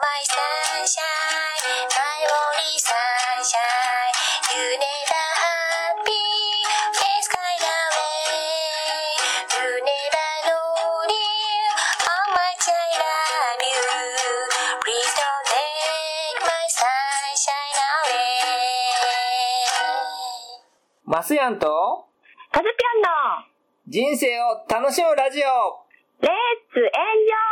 my sunshine, my only sunshine. You never happy, face kind of way. You never know dear, how much I love you. Please don't take my sunshine away. マスヤンとカズピョンの人生を楽しむラジオLet's enjoy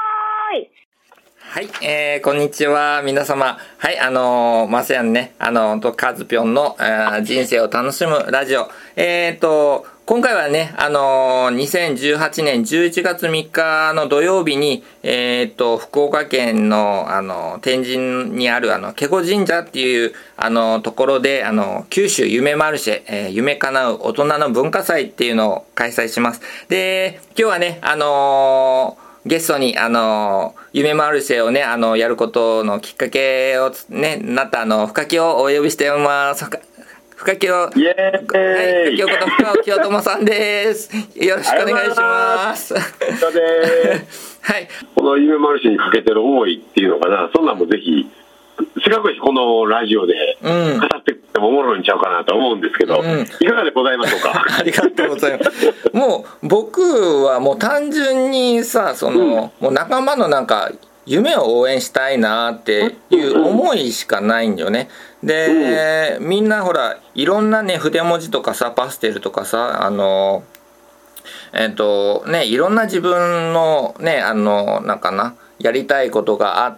はい、えー、こんにちは、皆様。はい、あのー、マスヤンね、あのー、と、カズピョンの、えー人生を楽しむラジオ。えーと、今回はね、あのー、2018年11月3日の土曜日に、えーと、福岡県の、あの、天神にある、あの、警固神社っていう、あの、ところで、あの、九州夢マルシェ、えー夢叶う大人の文化祭っていうのを開催します。で、今日はね、あのーゲストに、あの、夢マルシェをね、あの、やることのきっかけをね、なった、あの、深木をお呼びしております。深深木を、はい、イエーイ深木こと深尾清友さんです。よろしくお願いします。そうです はい。この夢マルシェにかけてる思いっていうのかな、そんなんもぜひ、せっかくこのラジオでうん語ってってもおもろいんちゃうかなと思うんですけど、うんいかがでございましょうか？ありがとうございます。もう、僕はもう単純にさ、その、もう仲間のなんか、夢を応援したいなっていう思いしかないんよね。で、みんなほら、いろんなね、筆文字とかさ、パステルとかさ、あの、えっ、と、ね、いろんな自分のね、あの、なんかな、やりたいことがあ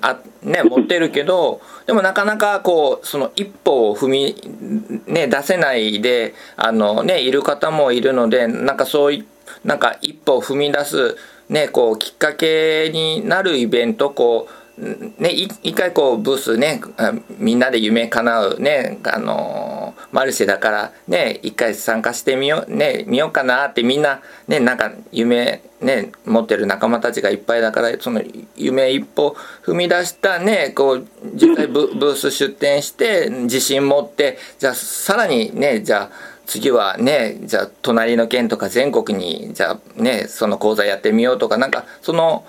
あね、持ってるけど でもなかなかこうその一歩を踏み、ね、出せないであの、ね、いる方もいるのでなんかそういなんか一歩を踏み出す、ね、こうきっかけになるイベントこう、ね、一回こうブースねみんなで夢叶うねあのマルシェだからね一回参加してみようね見ようかなってみんなねなんか夢ね持ってる仲間たちがいっぱいだからその夢一歩踏み出したねこう実際ブ ブース出店して自信持ってじゃあさらにねじゃあ次はねじゃあ隣の県とか全国にじゃあねその講座やってみようとかなんかその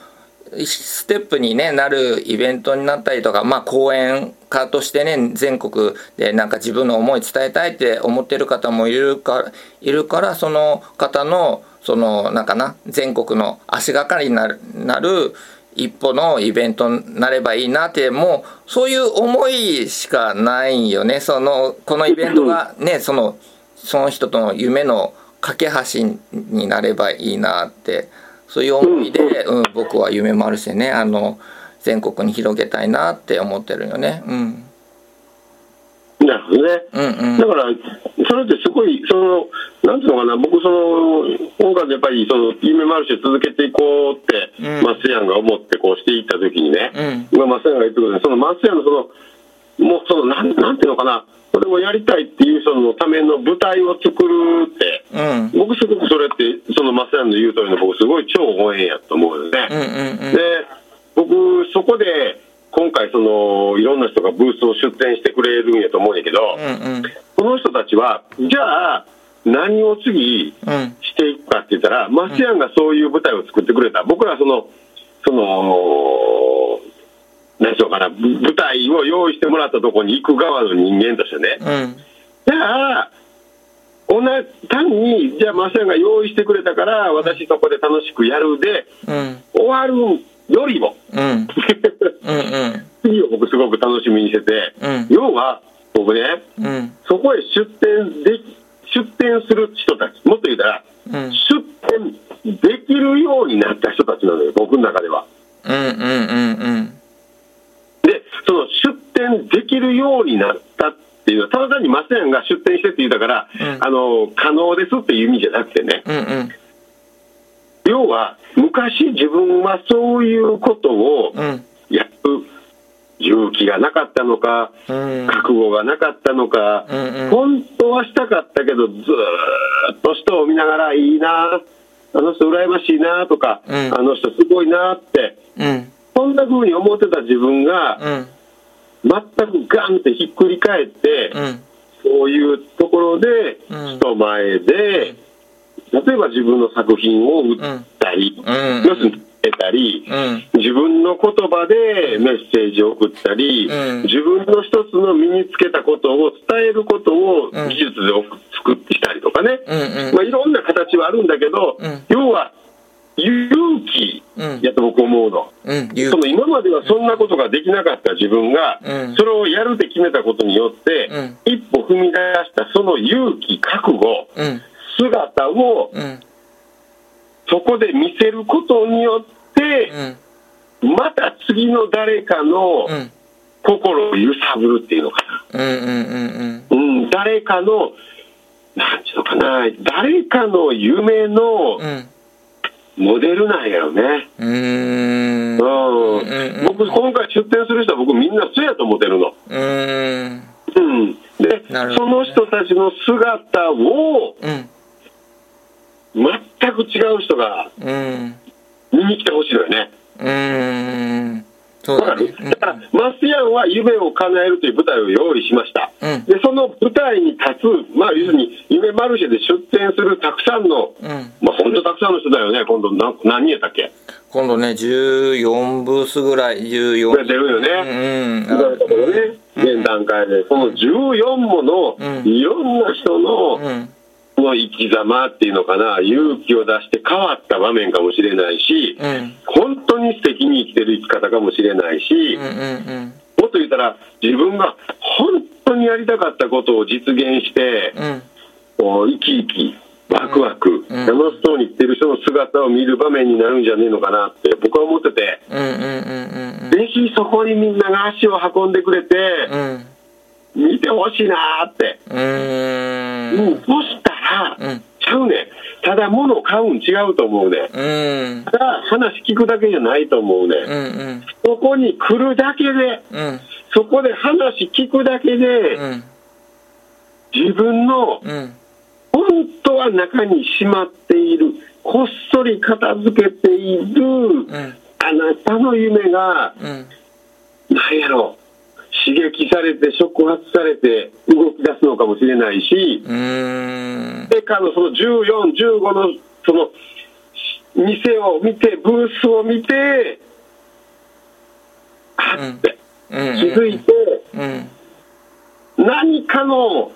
ステップに、ね、なるイベントになったりとか、まあ、講演家としてね全国でなんか自分の思い伝えたいって思ってる方もいるからいるからその方のそのなんかな全国の足がかりになるなる一歩のイベントになればいいなってもうそういう思いしかないよね。そのこのイベントがね そのその人との夢の架け橋になればいいなってそういう思いで、うん、僕は夢もあるしねあの全国に広げたいなって思ってるよね。うん、なるほどね。うん、うん。だから、それってすごい、その、なんていうのかな、僕、その、今回でやっぱり、その、夢マルシェ続けていこうって、うん。マスヤンが思って、こうしていったときにね、うん。今、マスヤンが言ってくれた、そのマスヤンのその、もう、その、なん、なんていうのかな、それをやりたいっていう人のための舞台を作るって、うん。僕すごくそれって、そのマスヤンの言う通りの僕、すごい超応援やと思うよね。うんうんうんで僕そこで今回そのいろんな人がブースを出展してくれるんやと思うんやけど、うんうん。この人たちはじゃあ何を次うんしていくかって言ったら、マスヤンがそういう舞台を作ってくれた。僕らそのその何しようかなぶ舞台を用意してもらったところに行く側の人間としてね、うん。じゃあ同じ単にじゃあマスヤンが用意してくれたから私そこで楽しくやるでうん。終わるよりも。うん。うんうん。次を僕すごく楽しみにしてて、うん。要は僕ねうん。そこへ出店で出店する人たちもっと言うたらうん。出店できるようになった人たちなのよ僕の中では。うんうんうんでその出店できるようになったっていうのはただ単にマスヤンが出店してって言ったから、うん。あの可能ですっていう意味じゃなくてね。うんうん。要は昔自分はそういうことをうん。やる勇気がなかったのかうん。覚悟がなかったのか、うんうん。本当はしたかったけどずーっと人を見ながらいいなあの人羨ましいなとか、うん。あの人すごいなってうん。そんな風に思ってた自分がうん全くガンってひっくり返って、うん。そういうところでうん。人前で、例えば自分の作品を売ったり、うん。要するに、えけたり、うん。自分の言葉でメッセージを送ったり、うん。自分の一つの身につけたことを伝えることをうん。技術で作ってしたりとかね、まあ、いろんな形はあるんだけど、うん。要は勇気うん。やと僕思うの。うんその今まではそんなことができなかった自分が、うん。それをやるって決めたことによって、うん。一歩踏み出したその勇気、覚悟、うん。姿をうん。そこで見せることによってう、ん。また次の誰かのうん。心を揺さぶるっていうのかな。うん、誰かの、なんちゅうのかな、誰かの夢のモデルなんやろね。うーんううんうん僕、今回出展する人は僕みんなそうやと思ってるの。ーんうん。で、なるほどその人たちの姿をうん全く違う人がうん見に来てほしいのよね。うーんそうだね。るだから、マスヤンは夢を叶えるという舞台を用意しました。うん。で、その舞台に立つ、まあ、要するに、夢マルシェで出展するたくさんの、うん。まあ、本当たくさんの人だよね、今度。な、何人やったっけ？今度ね14ブースぐらい14これ出るよね。うん。ね、現段階で、その14もの、うん。いろんな人の、の生き様っていうのかな、勇気を出して変わった場面かもしれないし、うん本当に素敵に生きてる生き方かもしれないし、もっと言ったら、自分が本当にやりたかったことを実現して、うん。こう生き生き、ワクワク、うん。楽しそうに生きてる人の姿を見る場面になるんじゃねえのかなって僕は思ってて、ぜひそこにみんなが足を運んでくれて、うん。見てほしいなーって。うん、そしたら、うん。ちゃうね。ん。ただ物を買うん違うと思うね。ん。うん。ただ話聞くだけじゃないと思うね。ん。うんうん。そこに来るだけで、うん。そこで話聞くだけで、うん。自分のうん。本当は中にしまっている、こっそり片付けている、うん。あなたの夢が、うん。なんやろ、刺激されて、触発されて動き出すのかもしれないし、うーん。メーカーのその14、15のその店を見て、ブースを見て、あってうん。気づいて、うん。何かの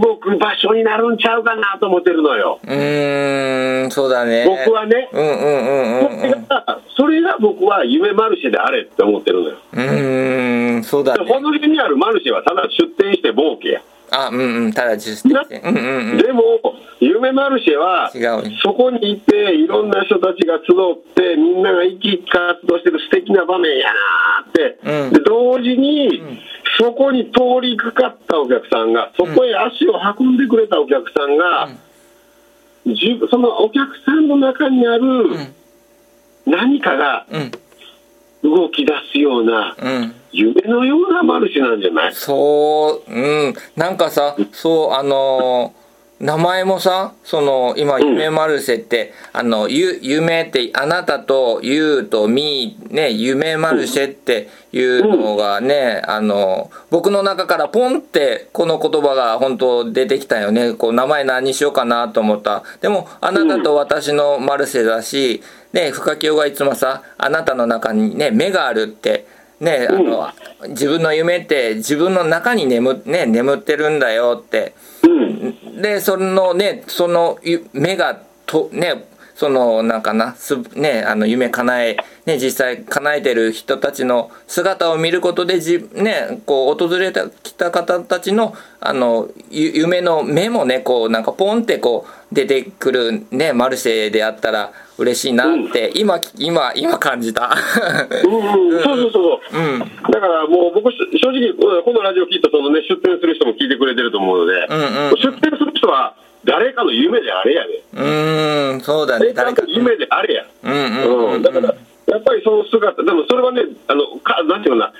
動く場所になるんちゃうかなと思ってるのよ。うーんそうだね僕はね、うんうんうんうんそれがそれが僕は夢マルシェであれって思ってるのよ。うーんそうだねこの辺にあるマルシェはただ出店して儲けや。あうんうんただ実践してうんうんうん。でも、夢マルシェはそこにいて、いろんな人たちが集って、みんなが生き生き活動してる素敵な場面やなーって、うん。で同時に、そこに通りかかったお客さんが、そこへ足を運んでくれたお客さんが、自分そのお客さんの中にあるん。何かがうん動き出すような、うん。夢のようなマルシェなんじゃない？そう、うん、なんかさ、そう、あのー名前もさ、その、今、うん夢マルシェって、あの、ゆ、夢って、あなたと、ゆうと、み、ね、夢マルシェっていうのがね、あの、僕の中からポンって、この言葉が本当出てきたよね。こう、名前何にしようかなと思った。でも、あなたと私のマルシェだし、ね、深清がいつもさ、あなたの中にね、目があるって、ね、あの、自分の夢って自分の中に眠,、ね、眠ってるんだよって。うん。で、そのね、そのゆ目がと、ね、その、なんかな、す、ね、あの、夢叶え、ね、実際叶えてる人たちの姿を見ることで、じ、ね、こう、訪れてきた方たちの、あの、ゆ夢の目もね、こう、なんかポンってこう、出てくるね、マルシェであったら嬉しいなって、今、今、今感じた。うんうん、そうそうそう。うん。だからもう僕、正直、このラジオ聞いたそのね、出店する人も聞いてくれてると思うので、うんうん出店する人は誰かの夢であれやで。うーん、そうだね、誰かの。夢であれや。うんうん。だから、やっぱりその姿、でもそれはね、あの、かなんていうかな、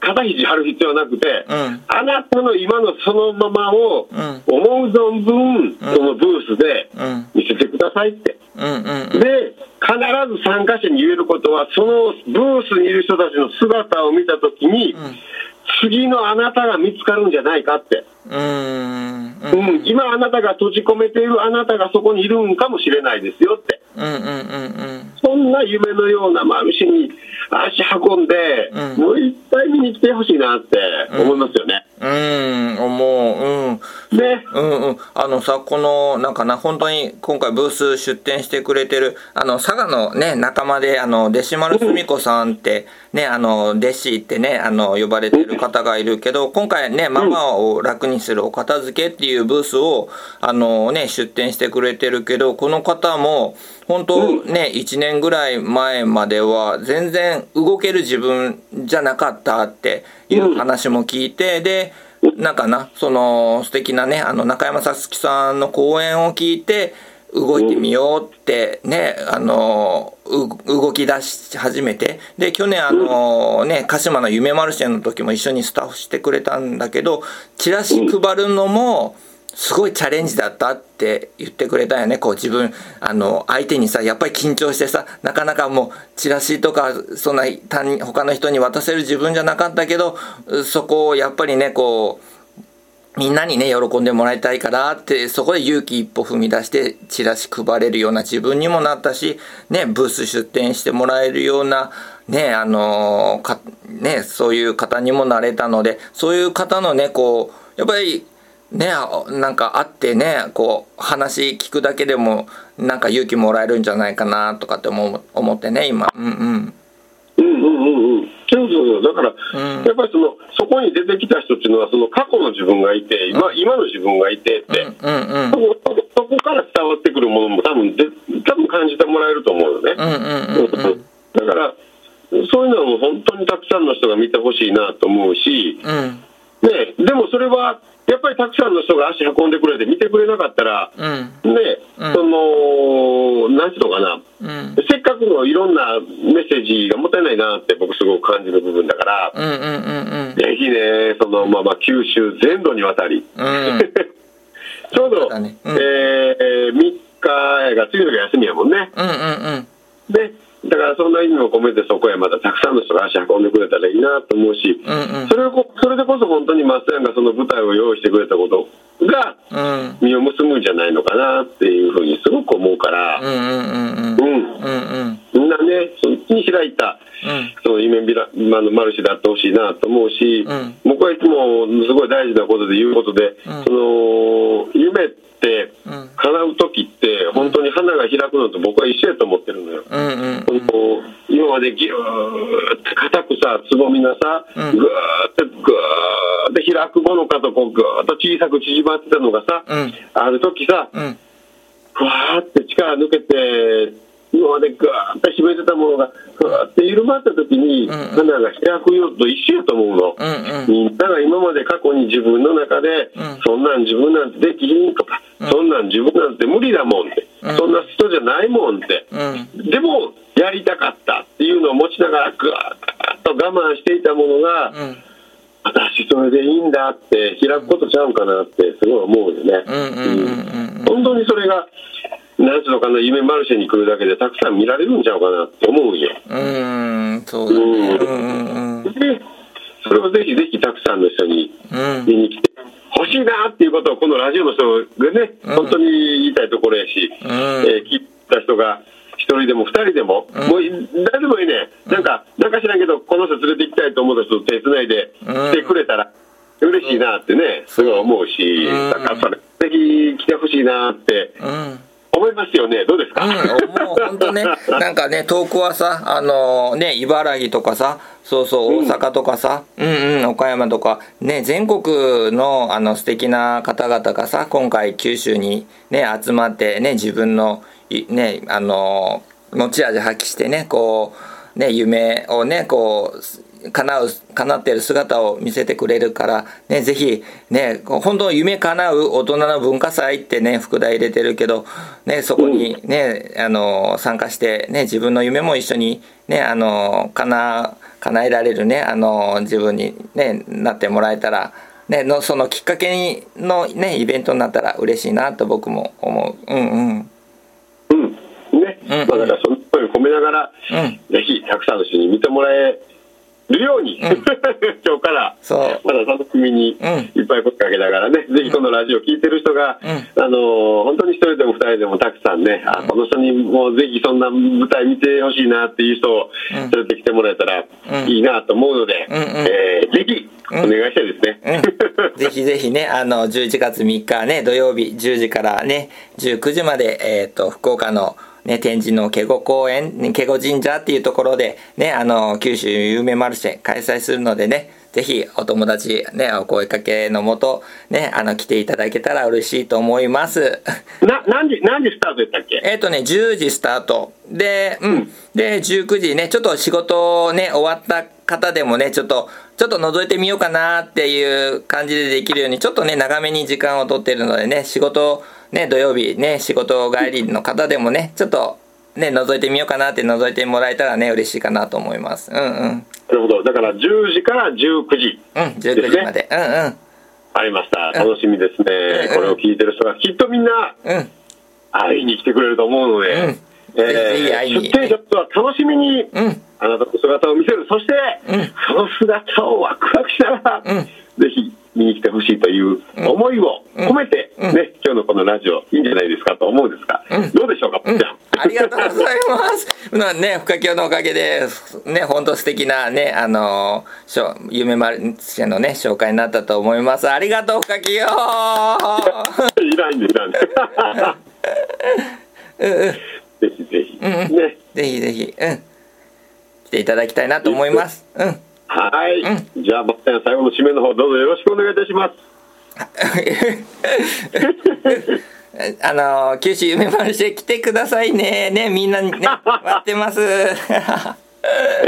肩肘張る必要はなくて、うんあなたの今のそのままをうん思う存分、そのブースでうん見せてくださいって。うんうんで、必ず参加者に言えることは、そのブースにいる人たちの姿を見たときに、次のあなたが見つかるんじゃないかって。うーんううんん、今あなたが閉じ込めているあなたがそこにいるんかもしれないですよって。うんうんうんそんな夢のようなマルシェに足運んで、うんもういっぱい見に来てほしいなって思いますよね。うんうん思ううんね。うんうん、あのさこのなんかな本当に今回ブース出展してくれてるあの佐賀のね仲間であの弟子丸すみ子さんってねあの弟子ってねあの呼ばれてる方がいるけど今回ねママを楽にするお片付けっていうブースをあのね出展してくれてるけどこの方も本当ね1年ぐらい前までは全然動ける自分じゃなかったっていう話も聞いてでなんかな、その素敵なね、あの中山さつきさんの講演を聞いて、動いてみようってね、あの、動き出し始めて、で、去年あのね、鹿島の夢マルシェの時も一緒にスタッフしてくれたんだけど、チラシ配るのも、すごいチャレンジだったって言ってくれたよね。こう自分、あの、相手にさ、やっぱり緊張してさ、なかなかもう、チラシとか、そんな他人、他の人に渡せる自分じゃなかったけど、そこをやっぱりね、こう、みんなにね、喜んでもらいたいからって、そこで勇気一歩踏み出して、チラシ配れるような自分にもなったし、ね、ブース出展してもらえるような、ね、あのか、ね、そういう方にもなれたので、そういう方のね、こう、やっぱり、ね、あなんか会ってね、こう、話聞くだけでも、なんか勇気もらえるんじゃないかな、とかって思う思ってね、今。うんうん。うんうんうんうん。そうそうそう。だから、うんやっぱりその、そこに出てきた人っていうのは、その過去の自分がいて、今今の自分がいてって、うんうんそ。こそこから伝わってくるものも多分で、多分感じてもらえると思うよね。うんうんうんうん。だから、そういうのも本当にたくさんの人が見てほしいなと思うし、うん。ね、でもそれは、やっぱりたくさんの人が足運んでくれて見てくれなかったら、うん。ね、うんその、なんていうのかな、うん。せっかくのいろんなメッセージがもったいないなって僕すごく感じる部分だから、うんうんうんぜひね、そのまま九州全土にわたり。ちょうど、そうえー、3日が次の日が休みやもんね。うんうんうん。で、だからそんな意味も込めてそこへまたたくさんの人が足運んでくれたらいいなと思うし、うんうんそれをこそれでこそ本当に松山がその舞台を用意してくれたことがうん。実を結ぶんじゃないのかなっていうふうにすごく思うから、うんうんうんうん。うん、うんうん。みんなね、そっちに開いた、うん。その夢ビラ、まのマルシェであってほしいなと思うし、うん僕はいつもすごい大事なことで言うことで、うんその夢ってうん。叶う時って本当に花が開くのと僕は一緒やと思ってるのよ。うんうんその今までギューって硬くさつぼみがさ、うん。ぐーってぐーって開くものかとこうぐーっと小さく縮まってたのがさ、うん。ある時さうん。ふわーって力抜けて今までぐーって締めてたものがふわーって緩まった時にうん。うん花が開くよと一緒やと思うの。うんうん。みんなが今まで過去に自分の中で、うん。そんなん自分なんてできひんとか、うんそんなん自分なんて無理だもんって、うん。そんな人じゃないもんって、うん。でもやりたかったっていうのを持ちながらぐわーっと我慢していたものが、うん。私それでいいんだって開くことちゃうかなってすごい思うよね。本当にそれがなんつうのかな夢マルシェに来るだけでたくさん見られるんちゃうかなって思うんよ。うんそうだね。うんでそれをぜひぜひたくさんの人にうん。見に来てほしいなっていうことをこのラジオの人がね、うん。本当に言いたいところやし、うん。えー聞いた人が一人でも二人でも、うん。もう誰でもいいね、なんか、なんか知らんけど、この人連れて行きたいと思った人と手つないでうん。来てくれたら嬉しいなってね、すごい思うし、うん。だからそれ、ぜひ来てほしいなってうん。思いますよね、どうですか、うん、もう。本当ね、なんかね、遠くはさ、あのね、茨城とかさ、そうそう、大阪とかさ、うんうん、岡山とか、ね、全国のあの素敵な方々がさ、今回九州にね、集まってね、自分の、いね、あの持ち味発揮してね、こう、ね、夢をね、こう、叶う、叶ってる姿を見せてくれるから、ね、ぜひ、ね、本当夢叶う大人の文化祭ってね、副題入れてるけど、ね、そこにね、あの、参加して、ね、自分の夢も一緒に、ね、あの、叶、叶えられるね、あの、自分にね、なってもらえたら、ね、の、そのきっかけにのね、イベントになったら嬉しいなと僕も思う。うんうん。うん。ね。うんまあだからその声を込めながら、うんぜひたくさんの人に見てもらえるように、ん。今日からまだその組みにうん。いっぱい声かけながらね、ぜひこのラジオ聞いてる人が、うん。あの本当に一人でも二人でもたくさんね、あこの人にもぜひそんな舞台見てほしいなっていう人をうん。連れてきてもらえたらうん。いいなと思うので、うんうん。えーぜひお願いしたいですね。うん、ぜひぜひね、あの、11月3日ね、土曜日10時からね、19時まで、えっ、と、福岡のね、天神の華厳公園、ね華厳神社っていうところで、ね、あの、九州有名マルシェ開催するのでね、ぜひお友達、ね、お声かけのもと、ね、あの、来ていただけたら嬉しいと思います。な何時何時スタートやったっけ？えっ、とね、10時スタート。で、うん。で、19時ね、ちょっと仕事ね、終わった方でもね、ちょっと、ちょっと覗いてみようかなっていう感じでできるように、ちょっとね、長めに時間を取ってるのでね、仕事、ね、土曜日ね、仕事帰りの方でもね、ちょっと、ね、覗いてみようかなって覗いてもらえたらね、嬉しいかなと思います。うんうん。なるほど。だから10時から19時。うん、19時まで。うんうん。ありました。楽しみですね。うんこれを聞いてる人がきっとみんなうん。会いに来てくれると思うので、うんぜひぜひ会いに出店者とは楽しみに、うん。あなたの姿を見せる。そして、うんその姿をワクワクしながら、うんぜひ見に来てほしいという思いを込めて、うんね、今日のこのラジオいいんじゃないですかと思うんですが、うんどうでしょうか、うんあ。ありがとうございます。まあね、深京のおかげで、ね、本当素敵なね、あの、しょ夢マルシェのね、紹介になったと思います。ありがとう、深京いらんで、いらんで。うんうん。ぜひぜひ。うんうんね。ぜひぜひ、うん。来ていただきたいなと思います。うん。はい。うじゃあ、松田最後の締めの方、どうぞよろしくお願いいたします。あの、九州夢マルシェ来てくださいね。ね、みんなにね、待ってます。え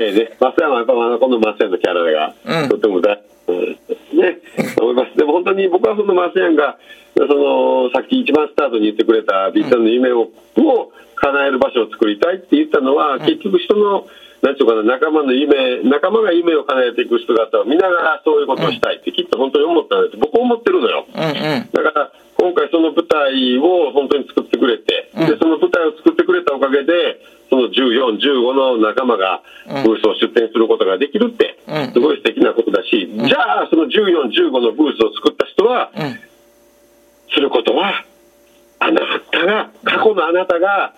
えね、松山はやっぱこの松山のキャラが、うんとても大うんね、と思います。でも本当に僕はその松山が、その、さっき一番スタートに言ってくれた、ビッタの夢を、を叶える場所を作りたいって言ったのは、結局人の、なんていうかな、仲間の夢、仲間が夢を叶えていく姿を見ながらそういうことをしたいってきっと本当に思ったんです。僕思ってるのよ。うんうん。だから今回その舞台を本当に作ってくれて、うんでその舞台を作ってくれたおかげでその14、15の仲間がうんブースを出展することができるってうんすごい素敵なことだし、じゃあその14、15のブースを作った人はうん。することはあなたが過去のあなたが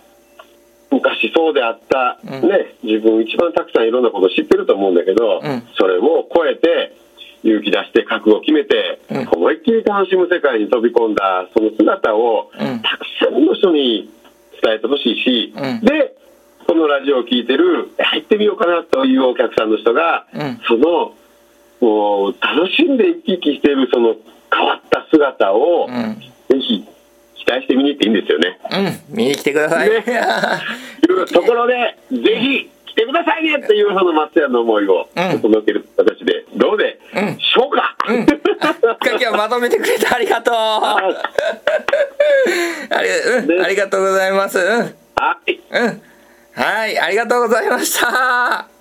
昔そうであった、うん。ね、自分一番たくさんいろんなこと知ってると思うんだけど、うん。それを超えて勇気出して覚悟を決めて、うん。思いっきり楽しむ世界に飛び込んだその姿を、うん。たくさんの人に伝えてほしいし、うん。でこのラジオを聞いてる入ってみようかなというお客さんの人が、うん。そのもう楽しんで生き生きしているその変わった姿を、待してみに行っていいんですよね。うん。見に来てください。ね いうところで、ぜひ来てくださいねっていうその松屋の思いをうん届ける形で、どうでうんしょうか、うん。今日まとめてくれてありがとう。あり,、うんねありがとうございます。うん。はい。うん。はい、ありがとうございました。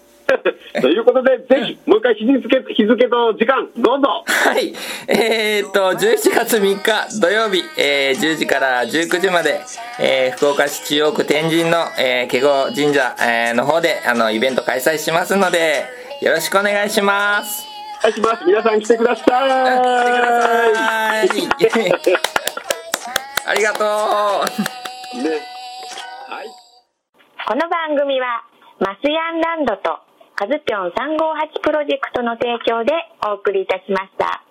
ということで、ぜひ、もう一回日付日付と時間、どうぞ。はい。えー、っと、11月3日土曜日、えー10時から19時まで、えー福岡市中央区天神の、えー、華厳神社、えーの方で、あの、イベント開催しますので、よろしくお願いします。お願いします。皆さん来てください。はい。ありがとう。ね。はい。この番組はマスヤンランドとカズピョン358プロジェクトの提供でお送りいたしました。